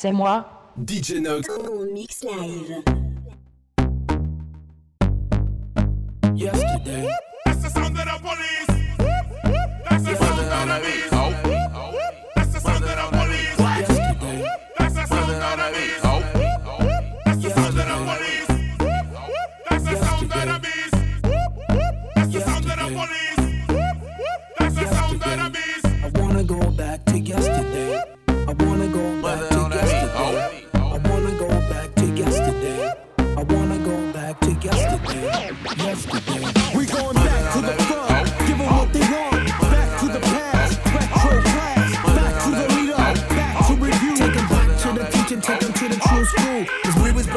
c'est moi. DJ Nox. Mix live. Yesterday. That's the sound of the police. That's the sound of the beast.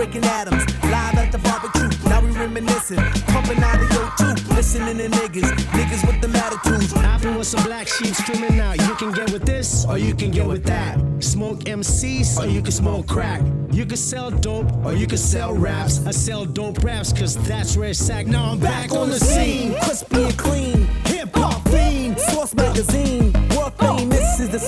Cause we was breaking atoms, live at the barbecue. Now we reminiscing, pumping out of your tube. Listening to niggas, niggas with them attitudes. Hopping with some black sheep screaming out. You can get with this, or you can get with that. Smoke MCs, or you can smoke crack. You can sell dope, or you can sell raps. I sell dope raps, cause that's where it's at. Now I'm back, on the scene. crispy and clean. Hip hop fiend, Source magazine. World famous is the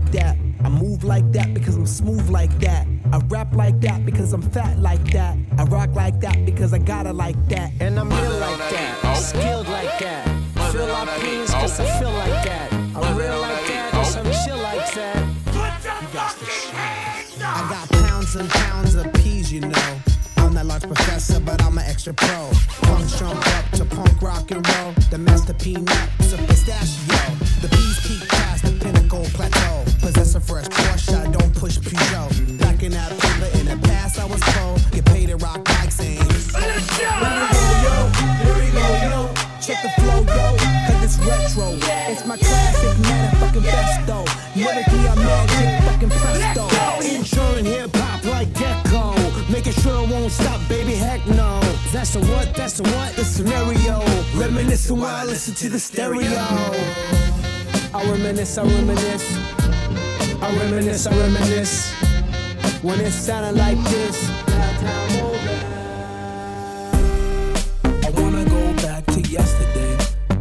like that. I move like that because I'm smooth like that. I rap like that because I'm fat like that. I rock like that because I got it like that. And I'm real like that, skilled like that. Feel our pains, cause I feel like that. I'm real like that, cause I'm chill like that. I got pounds and pounds of peas, you know. I'm that large professor, but I'm an extra pro. Punk jump up to punk rock and roll. The master peanuts of pistachio. The peas peak past the pinnacle plateau. Fresh Porsche, I don't push Peugeot. Back in that paper in the past, I was cold. Get paid to rock mics and. Here we go, yo. Check the flow, yo, cause it's retro. It's my classic, motherfucking best, though. Lyrically, I'm magic, fucking presto. Ensuring hip hop like gecko. Making sure it won't stop, baby, heck no. That's the what, that's the what, the scenario. Reminiscing while I listen to the stereo. I reminisce, I reminisce. I reminisce, I reminisce. When it sounded like this. I wanna go back to yesterday.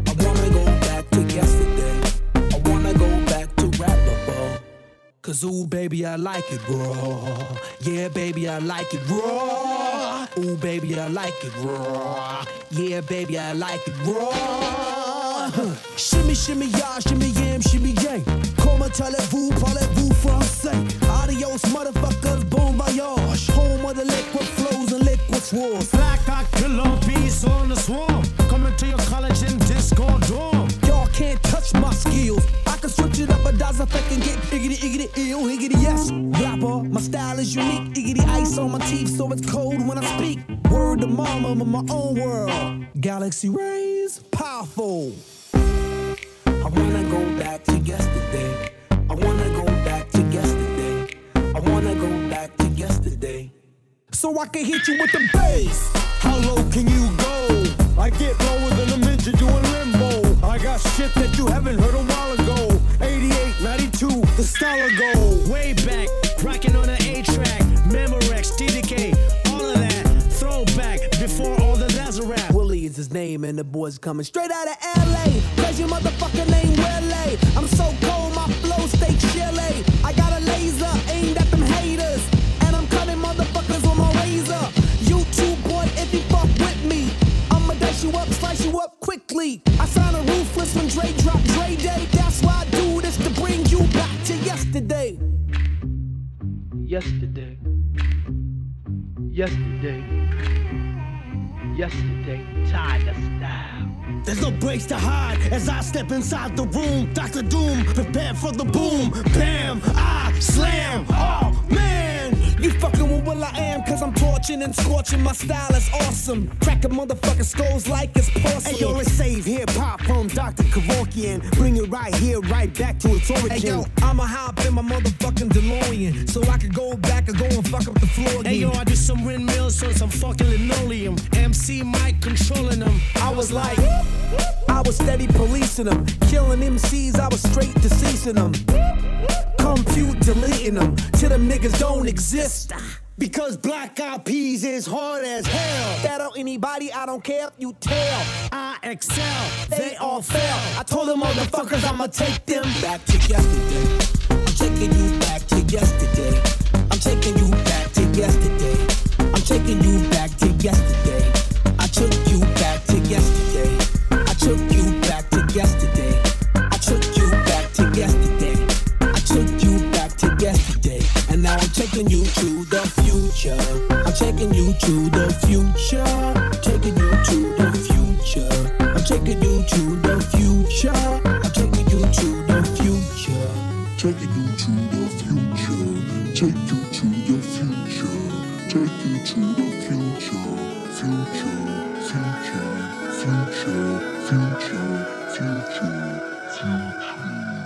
I wanna go back to yesterday. I wanna go back to rappable. Cause ooh, baby, I like it raw. Yeah, baby, I like it raw. Ooh, baby, I like it raw. Yeah, baby, I like it raw. Shimmy, shimmy, ya, shimmy, yam, shimmy, yang. Comment allez-vous, français? Adios, motherfuckers, bon voyage. Home of the liquid flows and liquid swords. Black I killer bees on the swarm. Coming to your college in disco dorm. Y'all can't touch my skills. I can switch it up a dozen effect and get iggity, iggity, ill, iggity, yes. Rapper, my style is unique. Iggity ice on my teeth, so it's cold when I speak. Word to mama, I'm in my own world. Galaxy rays, powerful. I wanna go back to yesterday. I wanna go wanna go back to yesterday. So I can hit you with the bass. How low can you go? I get lower than a midget doing limbo. I got shit that you haven't heard a while ago. 88, 92, the style of gold. Way back, rocking on an A track. Memorex, TDK, all of that. Throwback before all the Lazarap. Willie is his name, and the boy's coming straight out of LA. Cause your motherfucker Yesterday. Yesterday. Yesterday. Tiger style. There's no breaks to hide as I step inside the room. Dr. Doom, prepare for the boom. Bam, and scorching. My style is awesome. Cracking motherfucking skulls like it's porcelain. Hey yo, let's save hip hop from Dr. Kevorkian. Bring it right here, right back to its origin. Hey yo, I'ma hop in my motherfucking DeLorean so I could go back and go and fuck up the floor again. Hey yo, I do some windmills on some fucking linoleum. MC Mike controlling them. I was like, I was steady policing them, killing MCs. I was straight deceasing them. Compute deleting them till them niggas don't exist. Because black eyed peas is hard as hell. That on anybody, I don't care if you tell. I excel. They all fail. I told them motherfuckers I'ma take them back to yesterday. To the future. Taking you to the future. I'm taking you to the future. I'm taking you to the future. Taking you to the future. Take you to the future. Take you to the future. Future, future, future, future, future, future.